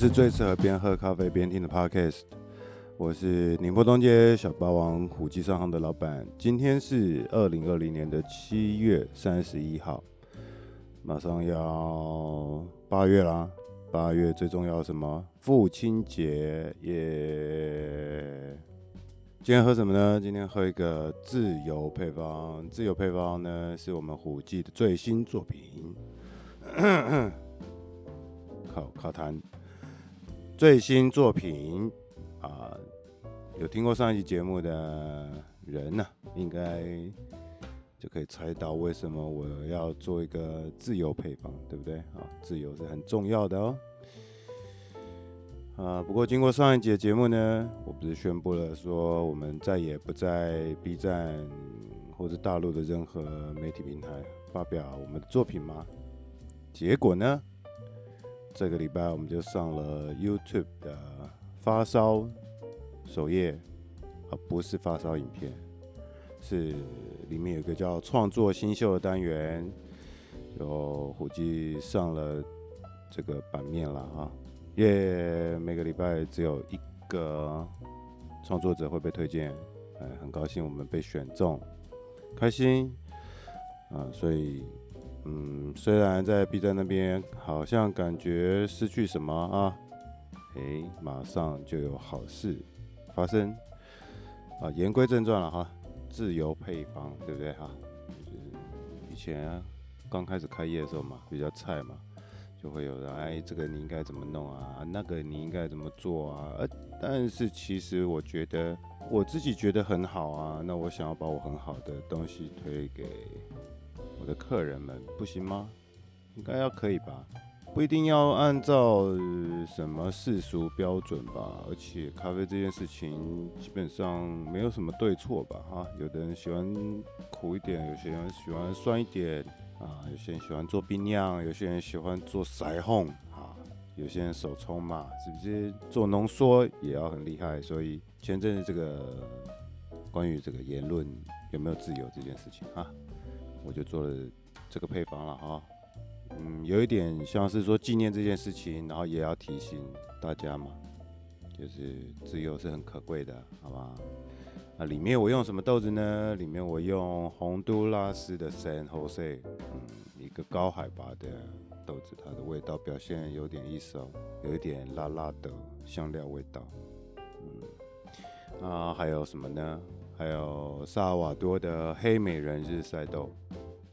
是最适合边喝咖啡边听的 podcast。我是宁波东街小霸王虎记商行的老板。今天是二零二零年的七月三十一号，马上要八月啦。八月最重要什么？父亲节耶！今天喝什么呢？今天喝一个自由配方。自由配方呢，是我们虎记的最新作品。靠靠谈。最新作品啊，有听过上一集节目的人呢、应该就可以猜到为什么我要做一个自由配方，对不对啊？自由是很重要的哦。啊，不过经过上一集的节目呢，我不是宣布了说我们再也不在 B 站或者大陆的任何媒体平台发表我们的作品吗？结果呢？这个礼拜我们就上了 YouTube 的发烧首页，而不是发烧影片，是里面有个叫创作新秀的单元，就虎记上了这个版面了啊，耶！每个礼拜只有一个创作者会被推荐，哎，很高兴我们被选中，开心啊，所以。嗯，虽然在 B 站那边好像感觉失去什么啊，哎，马上就有好事发生啊。言归正传了哈，自由配方对不对哈？就是以前刚开始开业的时候嘛，比较菜嘛，就会有人哎，这个你应该怎么弄啊？那个你应该怎么做啊？呃，但是其实我觉得我自己觉得很好啊，那我想要把我很好的东西推给。我的客人们不行吗？应该要可以吧？不一定要按照什么世俗标准吧。而且咖啡这件事情基本上没有什么对错吧？哈，有的人喜欢苦一点，有些人喜欢酸一点啊，有些人喜欢做冰酿，有些人喜欢做筛烘啊，有些人手冲嘛，是不是？做浓缩也要很厉害。所以前阵子这个关于这个言论有没有自由这件事情啊？我就做了这个配方了哈，嗯，有一点像是说纪念这件事情，然后也要提醒大家嘛，就是自由是很可贵的，好吧？那里面我用什么豆子呢？里面我用洪都拉斯的 San Jose，嗯，一个高海拔的豆子，它的味道表现有点意思哦，有一点辣辣的香料味道，嗯，啊，还有什么呢？还有萨瓦多的黑美人日晒豆，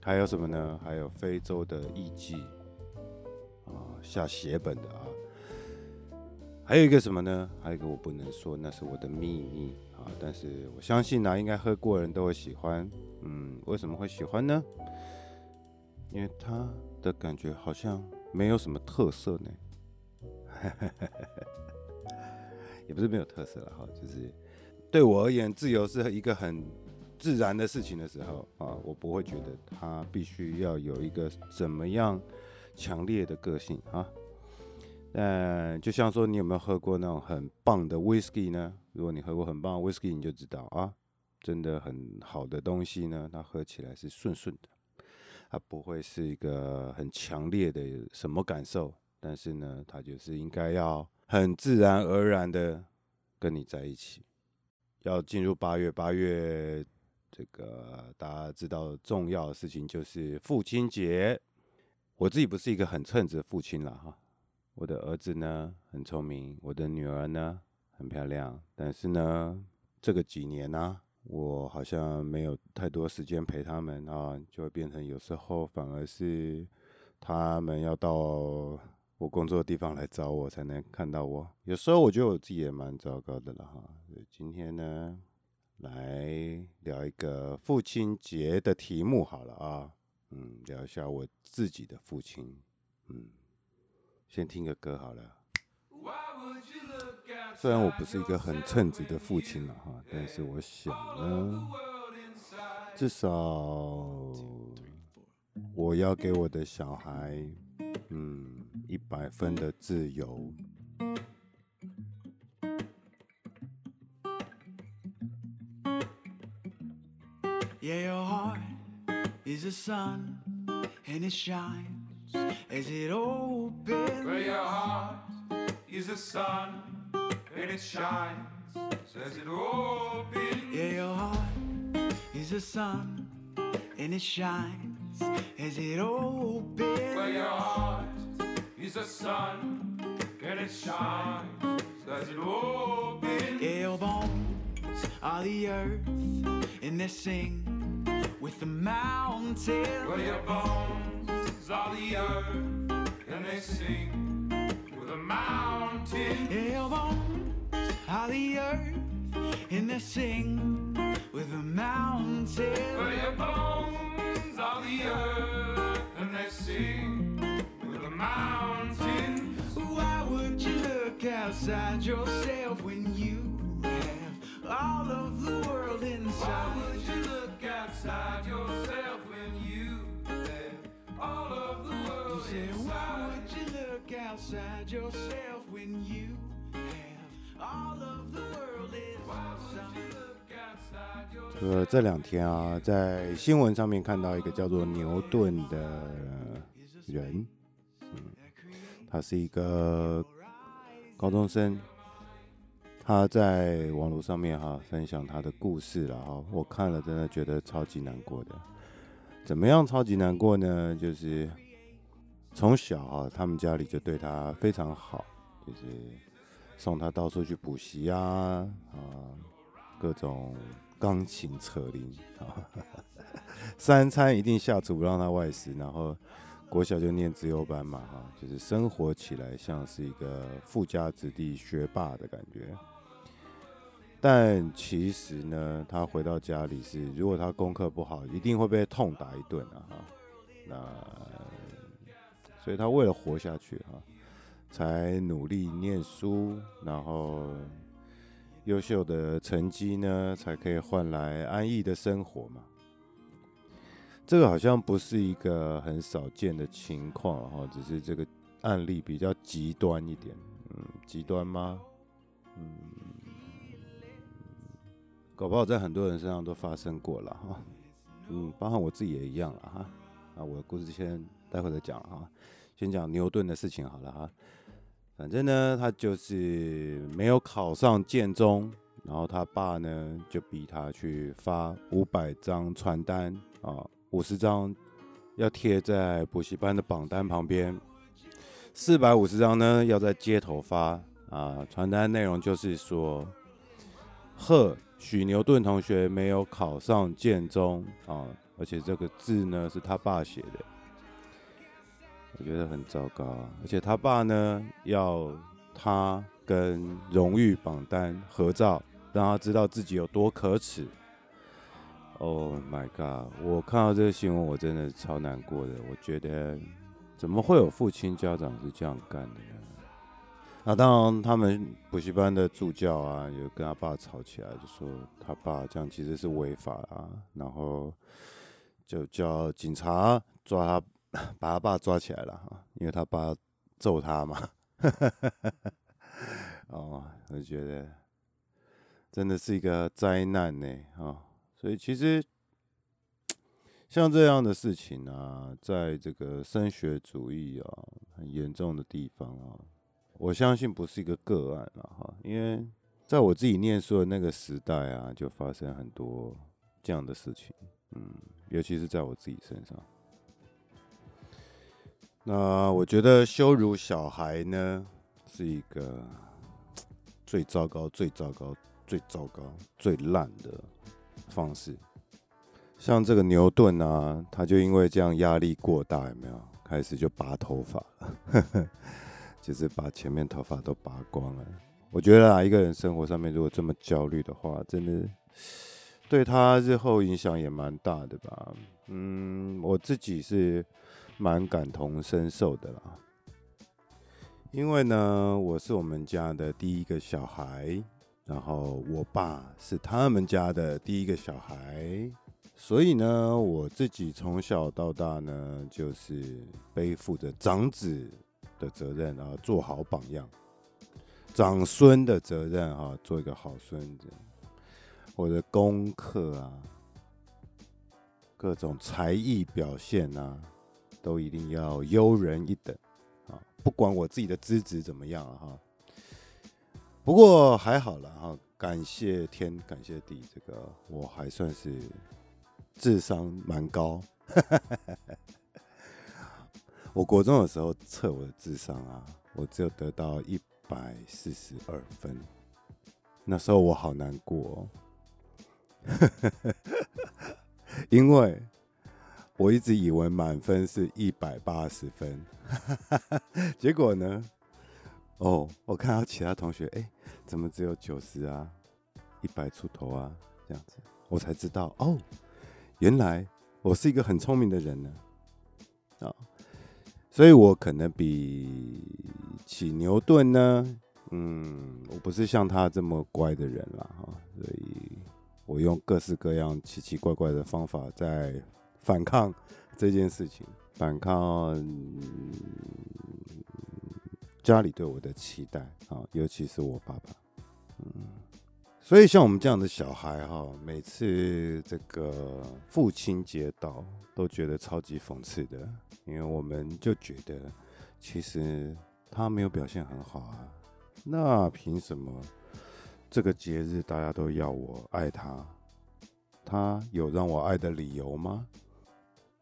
还有什么呢？还有非洲的艺妓啊，下血本的啊，还有一个什么呢？还有一个我不能说，那是我的秘密啊。但是我相信呢、啊，应该喝过人都会喜欢。嗯，为什么会喜欢呢？因为它的感觉好像没有什么特色呢。也不是没有特色了哈，就是。对我而言，自由是一个很自然的事情的时候啊，我不会觉得它必须要有一个怎么样强烈的个性啊。但就像说，你有没有喝过那种很棒的 whisky 呢？如果你喝过很棒的 whisky，你就知道啊，真的很好的东西呢，它喝起来是顺顺的，它不会是一个很强烈的什么感受，但是呢，它就是应该要很自然而然的跟你在一起。要进入八月，八月这个大家知道重要的事情就是父亲节。我自己不是一个很称职父亲了哈，我的儿子呢很聪明，我的女儿呢很漂亮，但是呢这个几年呢、我好像没有太多时间陪他们啊，就会变成有时候反而是他们要到。我工作的地方来找我才能看到我，有时候我觉得我自己也蛮糟糕的了哈。今天呢，来聊一个父亲节的题目好了啊，嗯，聊一下我自己的父亲，嗯，先听个歌好了。虽然我不是一个很称职的父亲了哈，但是我想呢，至少我要给我的小孩，嗯。一百分的自由。 is the sun, and it shines, says it opens. Yeah, your heart is the sun, and it shines as it opens. Well, your heart is the sun, and it shines, says it opens. Your bones are the earth, and they sing with the mountains. Well, your bones are the earth, and they sing with the mountains. Yeah, bones are the earth, and they sing with the mountains. Well, your bones are the earth, and they sing with the mountains. Look outside yourself when you have all of the world inside? would you look outside yourself when you have all of the world said, why inside? would you look outside yourself when you have all of the world Why would inside? you look outside yourself? 呃，这两天啊，在新闻上面看到一个叫做牛顿的人，嗯，他是一个高中生，他在网络上面哈、分享他的故事了哈，我看了真的觉得超级难过的。怎么样超级难过呢？就是从小哈、他们家里就对他非常好，就是送他到处去补习啊，啊，各种。钢琴扯铃啊，三餐一定下厨不让他外食，然后国小就念资优班嘛，哈，就是生活起来像是一个富家子弟学霸的感觉。但其实呢，他回到家里是，如果他功课不好，一定会被痛打一顿啊，哈。那所以他为了活下去哈，才努力念书，然后。优秀的成绩呢，才可以换来安逸的生活嘛。这个好像不是一个很少见的情况哈，只是这个案例比较极端一点。嗯，极端吗？嗯，搞不好在很多人身上都发生过了哈。嗯，包括我自己也一样了哈。啊，我的故事先待会再讲哈，先讲牛顿的事情好了哈。反正呢，他就是没有考上建中，然后他爸呢就逼他去发五百张传单啊，五十张要贴在补习班的榜单旁边，四百五十张呢要在街头发啊。传单内容就是说，贺许牛顿同学没有考上建中啊，而且这个字呢是他爸写的。我觉得很糟糕，而且他爸呢要他跟荣誉榜单合照，让他知道自己有多可耻。Oh my god！我看到这个新闻，我真的超难过的。我觉得怎么会有父亲家长是这样干的呢？那当然，他们补习班的助教啊，有跟他爸吵起来，就说他爸这样其实是违法啊，然后就叫警察抓他。把他爸抓起来了哈，因为他爸揍他嘛。哦，我觉得真的是一个灾难呢啊！所以其实像这样的事情啊，在这个升学主义啊很严重的地方啊，我相信不是一个个案了哈，因为在我自己念书的那个时代啊，就发生很多这样的事情，嗯，尤其是在我自己身上。那我觉得羞辱小孩呢，是一个最糟糕、最糟糕、最糟糕、最烂的方式。像这个牛顿啊，他就因为这样压力过大，有没有？开始就拔头发了，就是把前面头发都拔光了。我觉得啊，一个人生活上面如果这么焦虑的话，真的对他日后影响也蛮大的吧。嗯，我自己是。蛮感同身受的啦，因为呢，我是我们家的第一个小孩，然后我爸是他们家的第一个小孩，所以呢，我自己从小到大呢，就是背负着长子的责任啊，做好榜样；长孙的责任啊，做一个好孙子。我的功课啊，各种才艺表现啊。都一定要优人一等啊！不管我自己的资质怎么样啊，不过还好了哈，感谢天，感谢地，这个我还算是智商蛮高。我国中的时候测我的智商啊，我只有得到一百四十二分，那时候我好难过哦，因为我一直以为满分是一百八十分，结果呢，哦，我看到其他同学，哎，怎么只有九十啊，一百出头啊，这样子，我才知道，哦，原来我是一个很聪明的人呢，啊。所以我可能比起牛顿呢，嗯，我不是像他这么乖的人啦哈，所以我用各式各样奇奇怪怪的方法在反抗这件事情，反抗家里对我的期待啊，尤其是我爸爸，嗯。所以像我们这样的小孩哈，每次这个父亲节到，都觉得超级讽刺的，因为我们就觉得，其实他没有表现很好啊，那凭什么这个节日大家都要我爱他？他有让我爱的理由吗？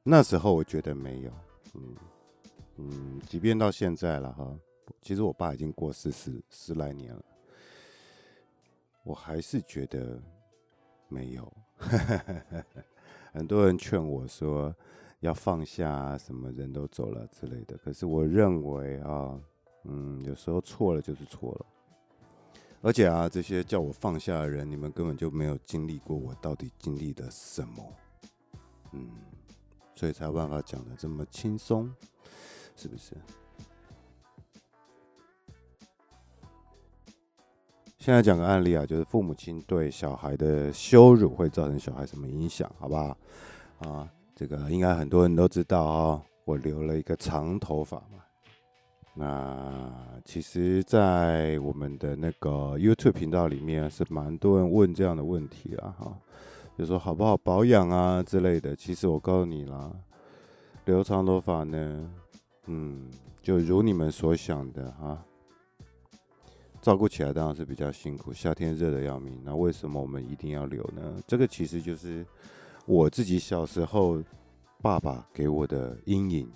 那时候我觉得没有，嗯嗯，即便到现在了哈，其实我爸已经过世十十来年了。我还是觉得没有，很多人劝我说要放下啊，什么人都走了之类的。可是我认为啊，嗯，有时候错了就是错了。而且啊，这些叫我放下的人，你们根本就没有经历过我到底经历了什么，嗯，所以才有办法讲得这么轻松，是不是？现在讲个案例啊，就是父母亲对小孩的羞辱会造成小孩什么影响，好不好？啊，这个应该很多人都知道啊。我留了一个长头发嘛，那其实，在我们的那个 YouTube 频道里面是蛮多人问这样的问题啊哈，就说好不好保养啊之类的。其实我告诉你啦，留长头发呢，嗯，就如你们所想的哈。照顾起来当然是比较辛苦，夏天热得要命。那为什么我们一定要留呢？这个其实就是我自己小时候爸爸给我的阴影。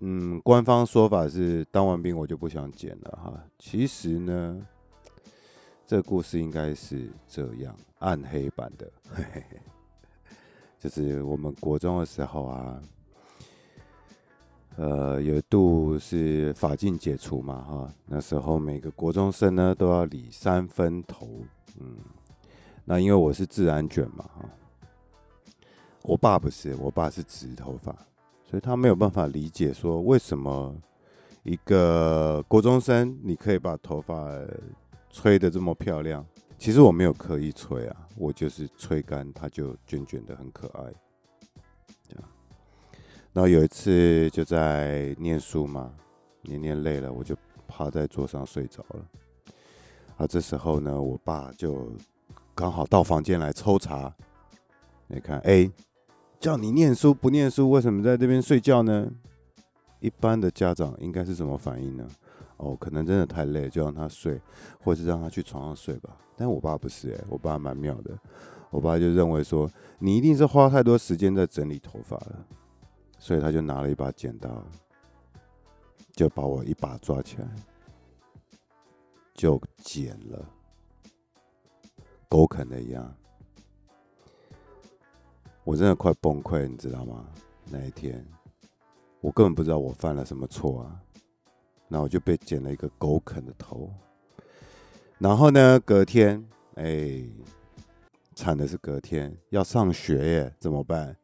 嗯，官方说法是当完兵我就不想剪了哈。其实呢，这故事应该是这样暗黑版的，就是我们国中的时候啊。呃，有一度是发禁解除嘛，哈，那时候每个国中生呢都要理三分头，嗯，那因为我是自然卷嘛，哈，我爸不是，我爸是直头发，所以他没有办法理解说为什么一个国中生你可以把头发吹得这么漂亮，其实我没有刻意吹啊，我就是吹干它就卷卷的很可爱。然后有一次就在念书嘛，念念累了，我就趴在桌上睡着了。啊，这时候呢，我爸就刚好到房间来抽查。你看，哎，叫你念书不念书，为什么在这边睡觉呢？一般的家长应该是什么反应呢？哦，可能真的太累，就让他睡，或是让他去床上睡吧。但我爸不是，哎，我爸蛮妙的。我爸就认为说，你一定是花太多时间在整理头发了。所以他就拿了一把剪刀，就把我一把抓起来，就剪了，狗啃的一样。我真的快崩溃，你知道吗？那一天，我根本不知道我犯了什么错啊，那我就被剪了一个狗啃的头。然后呢，隔天，哎，惨的是隔天要上学耶，怎么办？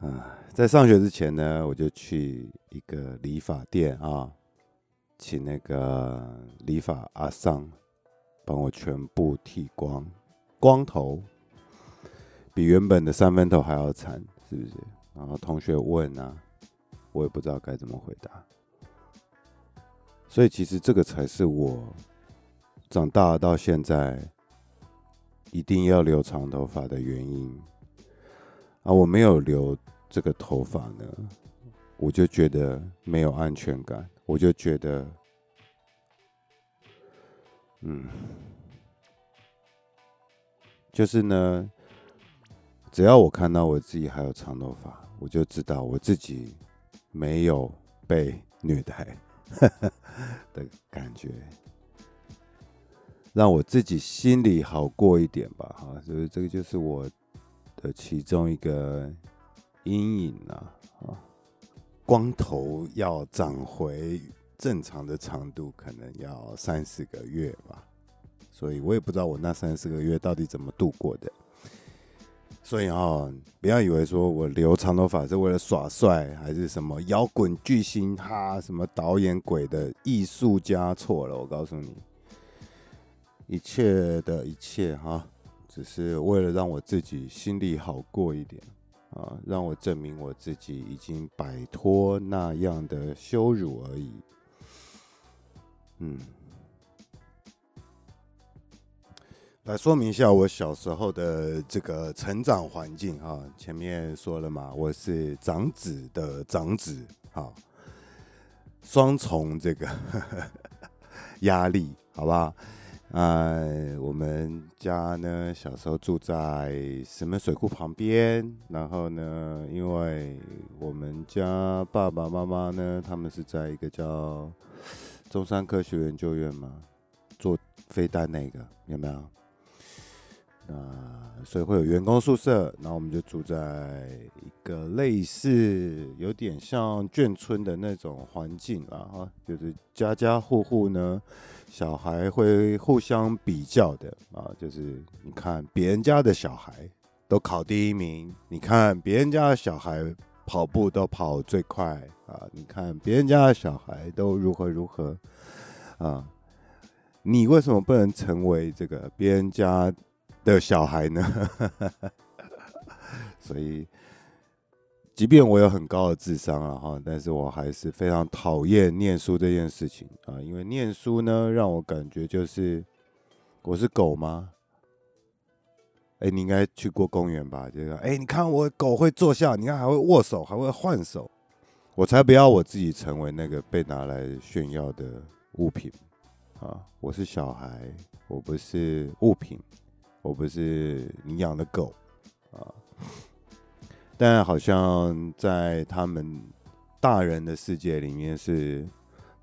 啊，在上学之前呢，我就去一个理发店啊，请那个理发阿桑帮我全部剃光，光头，比原本的三分头还要惨，是不是？然后同学问啊，我也不知道该怎么回答。所以其实这个才是我长大到现在一定要留长头发的原因。啊，我没有留这个头发呢，我就觉得没有安全感，我就觉得，嗯，就是呢，只要我看到我自己还有长头发，我就知道我自己没有被虐待的感觉，让我自己心里好过一点吧。哈，所以这个就是我的其中一个阴影啊，啊。光头要长回正常的长度，可能要三四个月吧，所以我也不知道我那三四个月到底怎么度过的。所以啊，不要以为说我留长头发是为了耍帅，还是什么摇滚巨星哈，什么导演鬼的艺术家错了。我告诉你，一切的一切哈，只是为了让我自己心里好过一点。啊，让我证明我自己已经摆脱那样的羞辱而已。嗯，来说明一下我小时候的这个成长环境啊。前面说了嘛，我是长子的长子，啊，双重这个 压力，好不好？哎，我们家呢，小时候住在石门水库旁边。然后呢，因为我们家爸爸妈妈呢，他们是在一个叫中山科学研究院嘛，做飞弹那个，有没有？啊，所以会有员工宿舍。然后我们就住在一个类似有点像眷村的那种环境啊，哈，就是家家户户呢。小孩会互相比较的啊，就是你看别人家的小孩都考第一名，你看别人家的小孩跑步都跑最快啊，你看别人家的小孩都如何如何啊，你为什么不能成为这个别人家的小孩呢？所以。即便我有很高的智商啊哈，但是我还是非常讨厌念书这件事情啊，因为念书呢，让我感觉就是我是狗吗？哎，你应该去过公园吧？这个，哎，你看我狗会坐下，你看还会握手，还会换手，我才不要我自己成为那个被拿来炫耀的物品啊！我是小孩，我不是物品，我不是你养的狗啊。但好像在他们大人的世界里面，是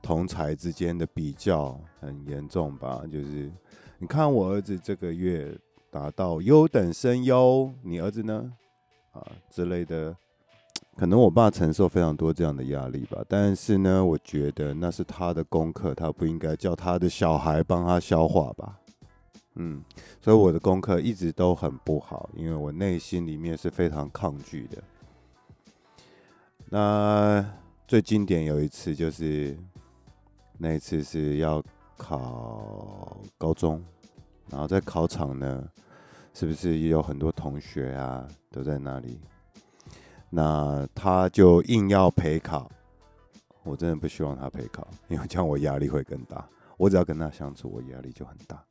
同才之间的比较很严重吧？就是你看我儿子这个月达到优等生优，你儿子呢？啊之类的，可能我爸承受非常多这样的压力吧。但是呢，我觉得那是他的功课，他不应该叫他的小孩帮他消化吧。嗯，所以我的功课一直都很不好，因为我内心里面是非常抗拒的。那最经典有一次就是那一次是要考高中，然后在考场呢，是不是也有很多同学啊都在那里？那他就硬要陪考，我真的不希望他陪考，因为这样我压力会更大。我只要跟他相处，我压力就很大。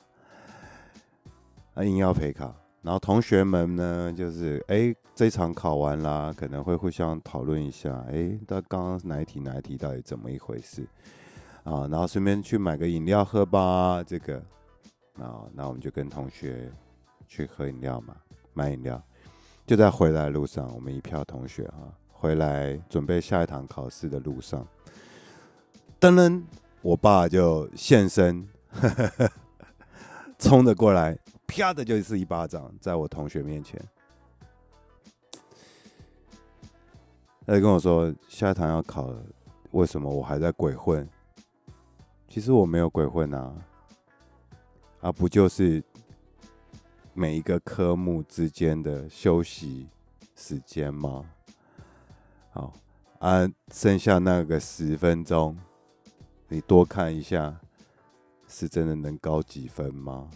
啊硬要陪考，然后同学们呢，就是哎，这场考完啦，可能会互相讨论一下，哎，他刚刚哪一题哪一题到底怎么一回事啊？然后顺便去买个饮料喝吧，这个，啊，那我们就跟同学去喝饮料嘛，买饮料。就在回来的路上，我们一票同学哈，回来准备下一堂考试的路上，噔噔，我爸就现身，冲着过来。啪的就是一巴掌，在我同学面前，他就跟我说：“下堂要考了，为什么我还在鬼混？其实我没有鬼混啊，啊，不就是每一个科目之间的休息时间吗？好，啊，剩下那个十分钟，你多看一下，是真的能高几分吗？”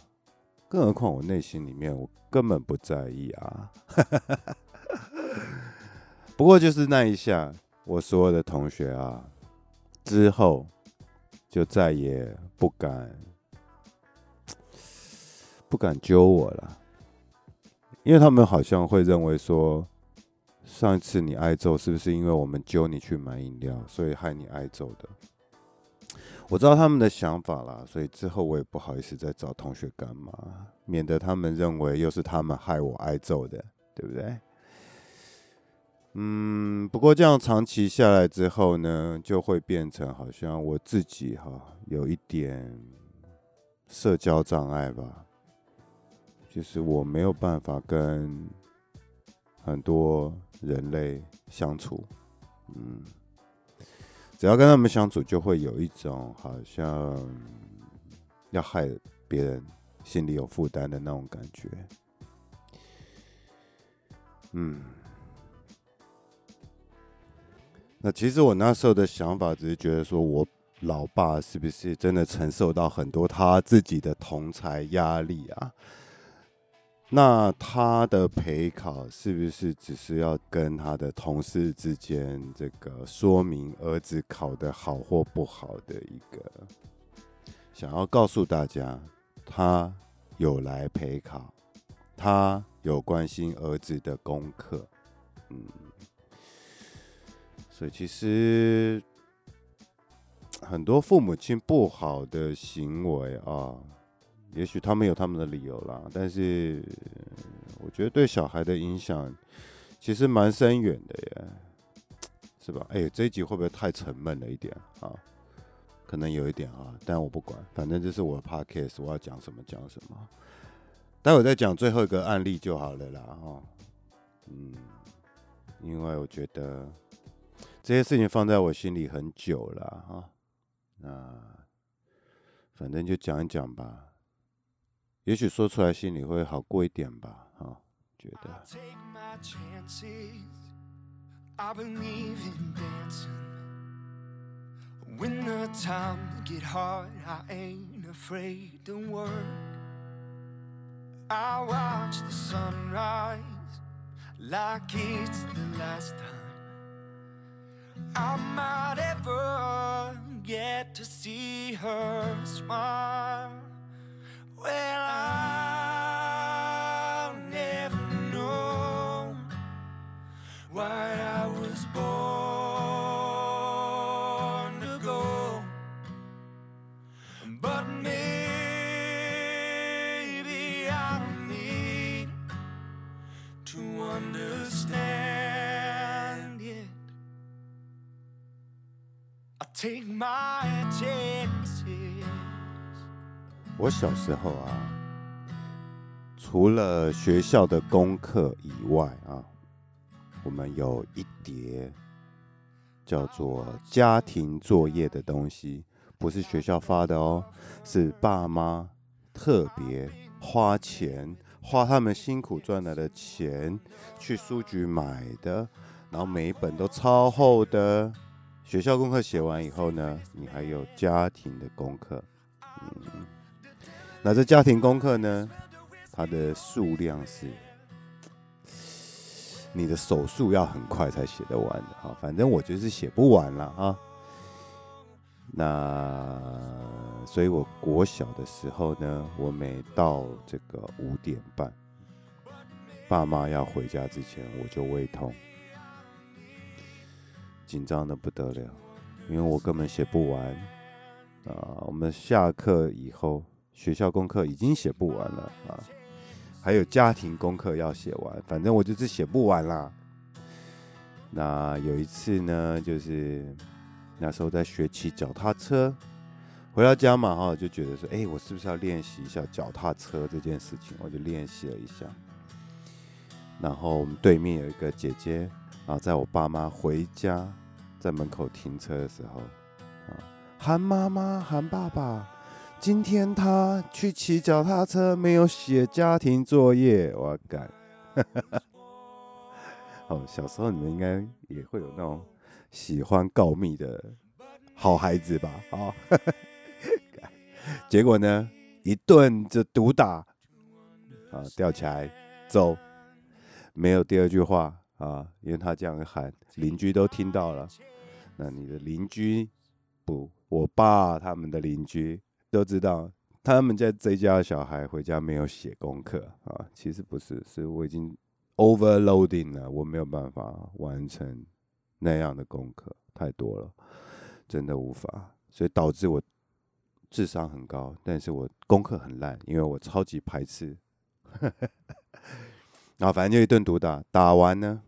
更何况我内心里面我根本不在意啊，不过就是那一下，我所有的同学啊，之后就再也不敢不敢揪我了，因为他们好像会认为说，上一次你挨揍是不是因为我们揪你去买饮料，所以害你挨揍的？我知道他们的想法啦，所以之后我也不好意思再找同学干嘛，免得他们认为又是他们害我挨揍的，对不对？嗯，不过这样长期下来之后呢，就会变成好像我自己哈有一点社交障碍吧，就是我没有办法跟很多人类相处，嗯，只要跟他们相处，就会有一种好像要害别人心里有负担的那种感觉，嗯。那其实我那时候的想法只是觉得说，我老爸是不是真的承受到很多他自己的同才压力啊？那他的陪考是不是只是要跟他的同事之间这个说明儿子考得好或不好的一个，想要告诉大家，他有来陪考，他有关心儿子的功课，嗯。所以其实很多父母亲不好的行为啊，也许他们有他们的理由啦，但是我觉得对小孩的影响其实蛮深远的耶，是吧？哎，这一集会不会太沉闷了一点啊？可能有一点啊，但我不管，反正这是我的 podcast，我要讲什么讲什么。待会再讲最后一个案例就好了啦，哈，嗯，因为我觉得。这些事情放在我心里很久了哈，那反正就讲一讲吧，也许说出来心里会好过一点吧，哈，觉得。When the times get hard, I ain't afraid to work. I watch the sunrise like it's the last time I might ever get to see her smile. Well, I'll never know why I was born to go, but maybe I'll need to understand. 我小时候啊，除了学校的功课以外啊，我们有一叠叫做家庭作业的东西，不是学校发的哦，是爸妈特别花钱，花他们辛苦赚来的钱去书局买的，然后每一本都超厚的。学校功课写完以后呢，你还有家庭的功课。嗯，那这家庭功课呢，它的数量是，你的手速要很快才写得完的哈。反正我就是写不完了哈。那所以，我国小的时候呢，我每到这个五点半，爸妈要回家之前，我就胃痛。紧张的不得了，因为我根本写不完啊！我们下课以后，学校功课已经写不完了啊，还有家庭功课要写完，反正我就是写不完啦。那有一次呢，就是那时候在学骑脚踏车，回到家嘛哈，就觉得说，哎，我是不是要练习一下脚踏车这件事情？我就练习了一下。然后我们对面有一个姐姐啊，在我爸妈回家。在门口停车的时候，啊，喊妈妈，喊爸爸。今天他去骑脚踏车，没有写家庭作业，我要改。哦，小时候你们应该也会有那种喜欢告密的好孩子吧？啊，结果呢，一顿就毒打，啊，吊起来走，没有第二句话。啊，因为他这样喊，邻居都听到了。那你的邻居不，我爸他们的邻居都知道，他们家这家小孩回家没有写功课啊。其实不是，是我已经 overloading 了，我没有办法完成那样的功课，太多了，真的无法，所以导致我智商很高，但是我功课很烂，因为我超级排斥。然后反正就一顿毒打，打完呢，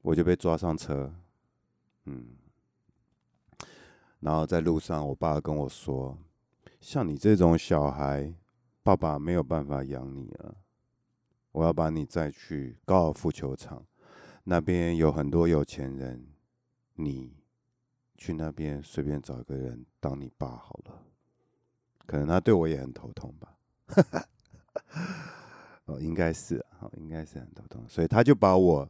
我就被抓上车，嗯，然后在路上，我爸跟我说：“像你这种小孩，爸爸没有办法养你了。”我要把你载去高尔夫球场，那边有很多有钱人，你去那边随便找一个人当你爸好了。可能他对我也很头痛吧，哦，应该是啊，应该是很头痛，所以他就把我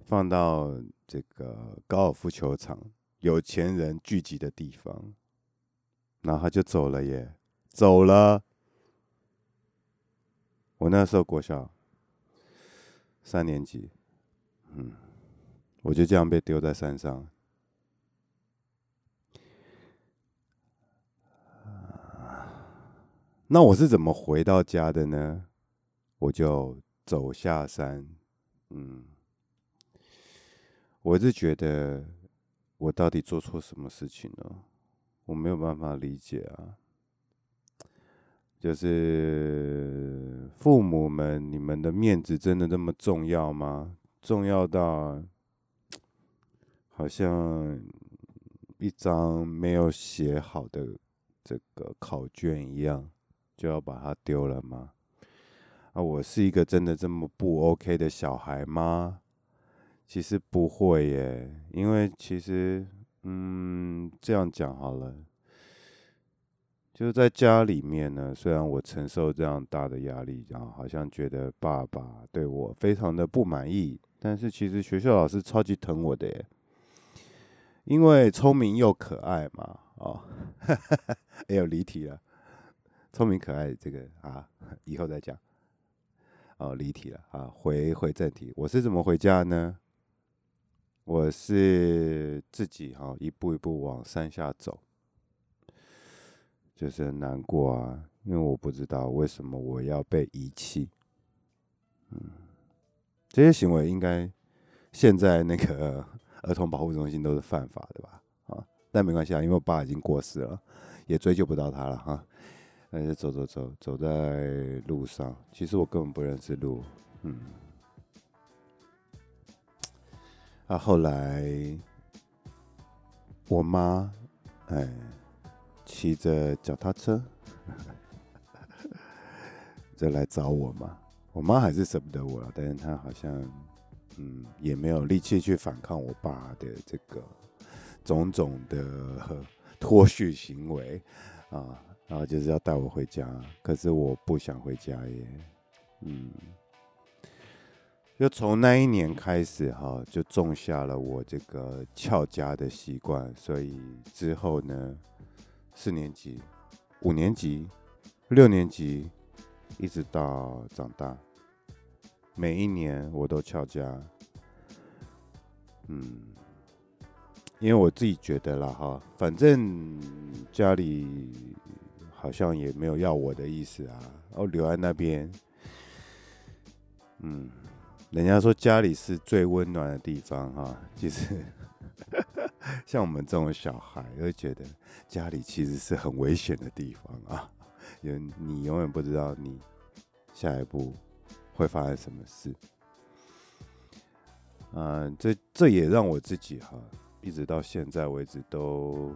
放到这个高尔夫球场有钱人聚集的地方，然后他就走了耶，走了。我那时候国小。三年级，嗯，我就这样被丢在山上。那我是怎么回到家的呢？我就走下山，嗯，我是觉得我到底做错什么事情了？我没有办法理解啊。就是父母们，你们的面子真的这么重要吗？重要到好像一张没有写好的这个考卷一样，就要把它丢了吗？啊，我是一个真的这么不 OK 的小孩吗？其实不会耶，因为其实，嗯，这样讲好了。就是在家里面呢，虽然我承受这样大的压力，然后好像觉得爸爸对我非常的不满意，但是其实学校老师超级疼我的耶，因为聪明又可爱嘛，哦，哎呦离题了，聪明可爱这个啊，以后再讲，哦离题了啊，回回正题，我是怎么回家呢？我是自己哈一步一步往山下走。就是很难过啊，因为我不知道为什么我要被遗弃。嗯，这些行为应该现在那个 儿童保护中心都是犯法的吧？啊，但没关系啊，因为我爸已经过世了，也追究不到他了哈。那就走走走，走在路上，其实我根本不认识路。嗯，啊，后来我妈，哎。骑着脚踏车就来找我嘛，我妈还是舍不得我了，但是她好像嗯也没有力气去反抗我爸的这个种种的 脱序行为啊，然后就是要带我回家，可是我不想回家耶，嗯，就从那一年开始哈，就种下了我这个翘家的习惯，所以之后呢。四年级、五年级、六年级，一直到长大，每一年我都翘家。嗯，因为我自己觉得啦，哈，反正家里好像也没有要我的意思啊，我留在那边。嗯，人家说家里是最温暖的地方，哈，其实。像我们这种小孩，会觉得家里其实是很危险的地方啊，因为你永远不知道你下一步会发生什么事。嗯，这这也让我自己哈，一直到现在为止都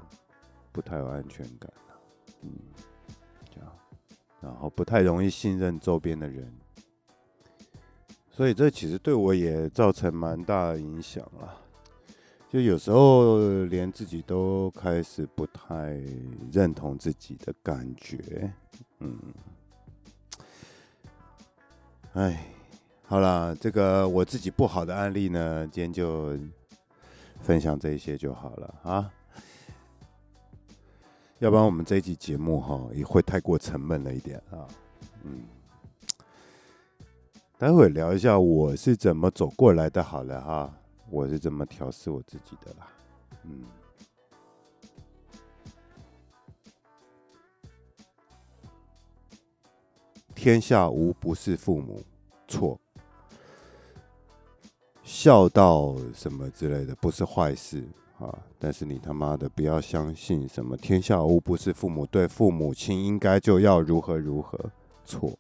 不太有安全感。嗯，这样，然后不太容易信任周边的人，所以这其实对我也造成蛮大的影响了。就有时候连自己都开始不太认同自己的感觉，嗯，哎，好了，这个我自己不好的案例呢，今天就分享这些就好了啊，要不然我们这一集节目哈也会太过沉闷了一点啊，嗯，待会聊一下我是怎么走过来的，好了哈。我是怎么调试我自己的啦，嗯。天下无不是父母，错。孝道什么之类的不是坏事啊，但是你他妈的不要相信什么天下无不是父母，对父母亲应该就要如何如何，错。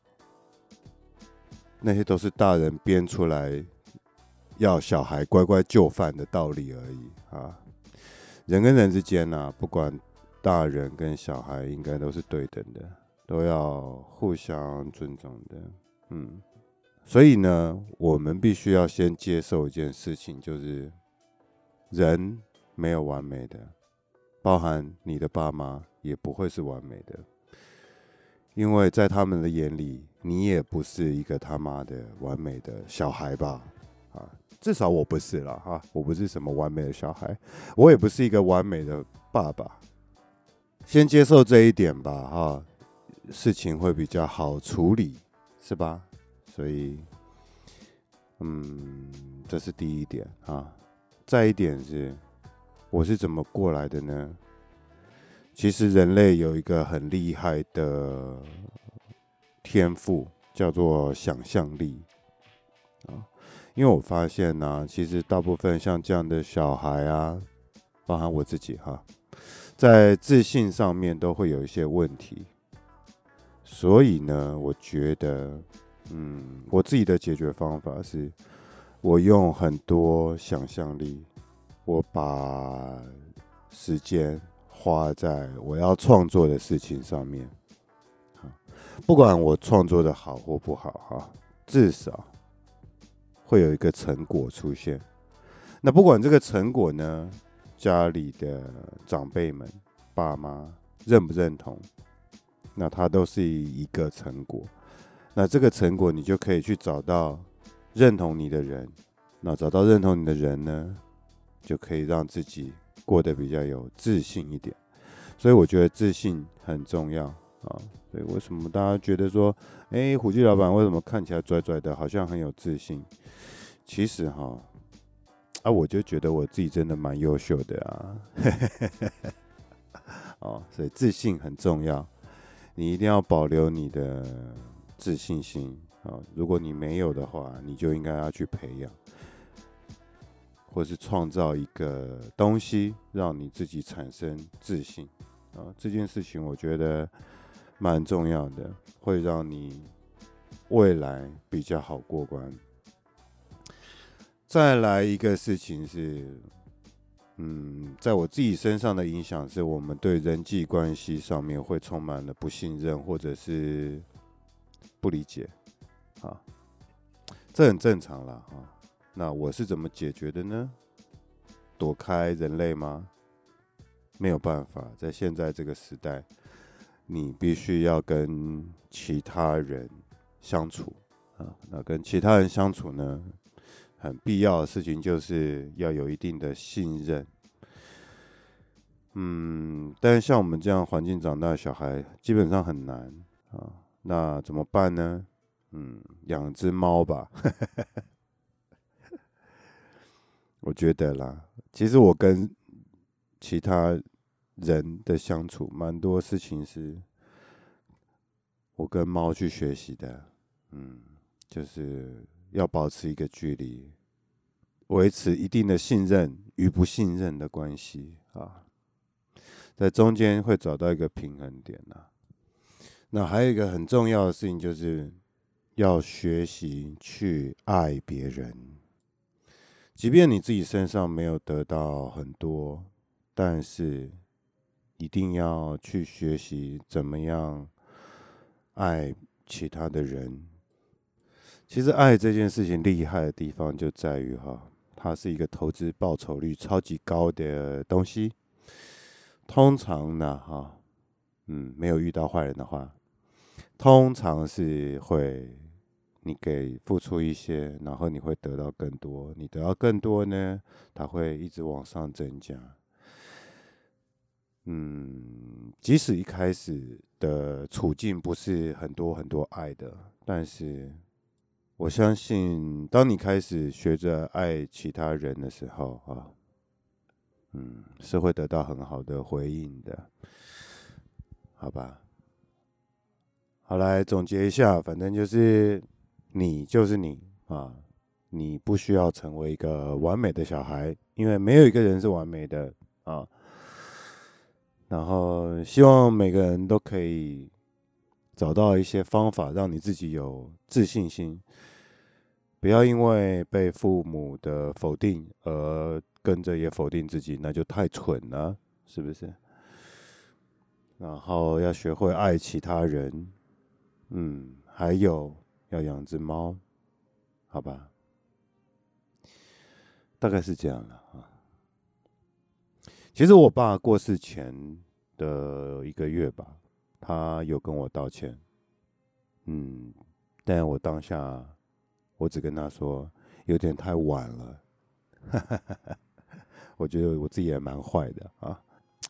那些都是大人编出来要小孩乖乖就范的道理而已啊。人跟人之间呢、不管大人跟小孩，应该都是对等的，都要互相尊重的，嗯。所以呢，我们必须要先接受一件事情，就是人没有完美的，包含你的爸妈也不会是完美的，因为在他们的眼里，你也不是一个他妈的完美的小孩吧？啊，至少我不是了哈，我不是什么完美的小孩，我也不是一个完美的爸爸。先接受这一点吧，哈，事情会比较好处理，是吧？所以，嗯，这是第一点啊。再一点是，我是怎么过来的呢？其实人类有一个很厉害的天赋，叫做想象力啊。因为我发现呢，其实大部分像这样的小孩啊，包含我自己哈，在自信上面都会有一些问题。所以呢，我觉得。嗯，我自己的解决方法是，我用很多想象力，我把时间花在我要创作的事情上面。不管我创作的好或不好，哈，至少会有一个成果出现。那不管这个成果呢，家里的长辈们、爸妈认不认同，那它都是一个成果。那这个成果，你就可以去找到认同你的人。那找到认同你的人呢，就可以让自己过得比较有自信一点。所以我觉得自信很重要啊。所以为什么大家觉得说，哎，虎记老板为什么看起来拽拽的，好像很有自信？其实哈，啊，我就觉得我自己真的蛮优秀的啊。哦，所以自信很重要，你一定要保留你的。自信心啊，如果你没有的话，你就应该要去培养，或是创造一个东西，让你自己产生自信啊。这件事情我觉得蛮重要的，会让你未来比较好过关。再来一个事情是，嗯，在我自己身上的影响是，我们对人际关系上面会充满了不信任，或者是。不理解，啊，这很正常了啊。那我是怎么解决的呢？躲开人类吗？没有办法，在现在这个时代，你必须要跟其他人相处啊。那跟其他人相处呢，很必要的事情就是要有一定的信任。嗯，但是像我们这样环境长大的小孩，基本上很难啊。那怎么办呢？嗯，养只猫吧。我觉得啦，其实我跟其他人的相处，蛮多事情是我跟猫去学习的。嗯，就是要保持一个距离，维持一定的信任与不信任的关系啊，在中间会找到一个平衡点呐。那还有一个很重要的事情，就是要学习去爱别人。即便你自己身上没有得到很多，但是一定要去学习怎么样爱其他的人。其实爱这件事情厉害的地方就在于哈，它是一个投资报酬率超级高的东西。通常呢，哈，嗯，没有遇到坏人的话。通常是会，你给付出一些，然后你会得到更多。你得到更多呢，它会一直往上增加。嗯，即使一开始的处境不是很多很多爱的，但是我相信，当你开始学着爱其他人的时候啊，嗯，是会得到很好的回应的，好吧？好，来总结一下，反正就是你就是你啊，你不需要成为一个完美的小孩，因为没有一个人是完美的啊。然后希望每个人都可以找到一些方法，让你自己有自信心，不要因为被父母的否定而跟着也否定自己，那就太蠢了，是不是？然后要学会爱其他人，嗯，还有要养只猫，好吧？大概是这样了啊。其实我爸过世前的一个月吧，他有跟我道歉，嗯，但我当下我只跟他说有点太晚了，哈哈，我觉得我自己也蛮坏的啊。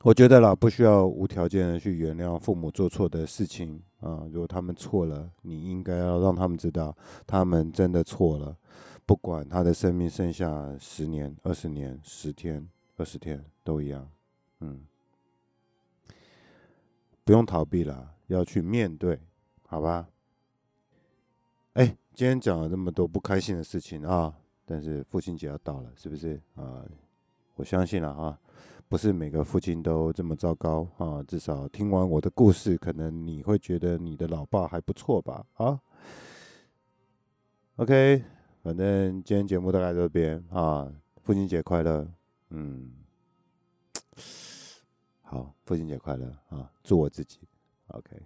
我觉得啦，不需要无条件的去原谅父母做错的事情啊。如果他们错了，你应该要让他们知道，他们真的错了，不管他的生命剩下十年、二十年、十天。二十天都一样，嗯，不用逃避了，要去面对，好吧？哎，今天讲了这么多不开心的事情啊，但是父亲节要到了，是不是啊？我相信了啊，不是每个父亲都这么糟糕啊。至少听完我的故事，可能你会觉得你的老爸还不错吧？啊，OK，反正今天节目大概这边啊，父亲节快乐。嗯，好，父亲节快乐啊！祝我自己，OK。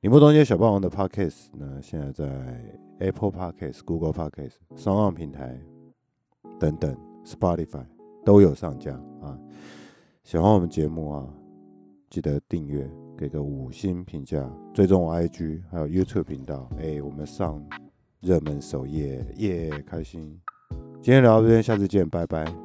宁波东街小霸王的 Podcast 呢，现在在 Apple Podcast、Google Podcast、双浪平台等等，Spotify 都有上架啊。喜欢我们节目啊，记得订阅，给个五星评价，追踪我 IG，还有 YouTube 频道。哎，我们上热门首页，耶，开心！今天聊到这边，下次见，拜拜。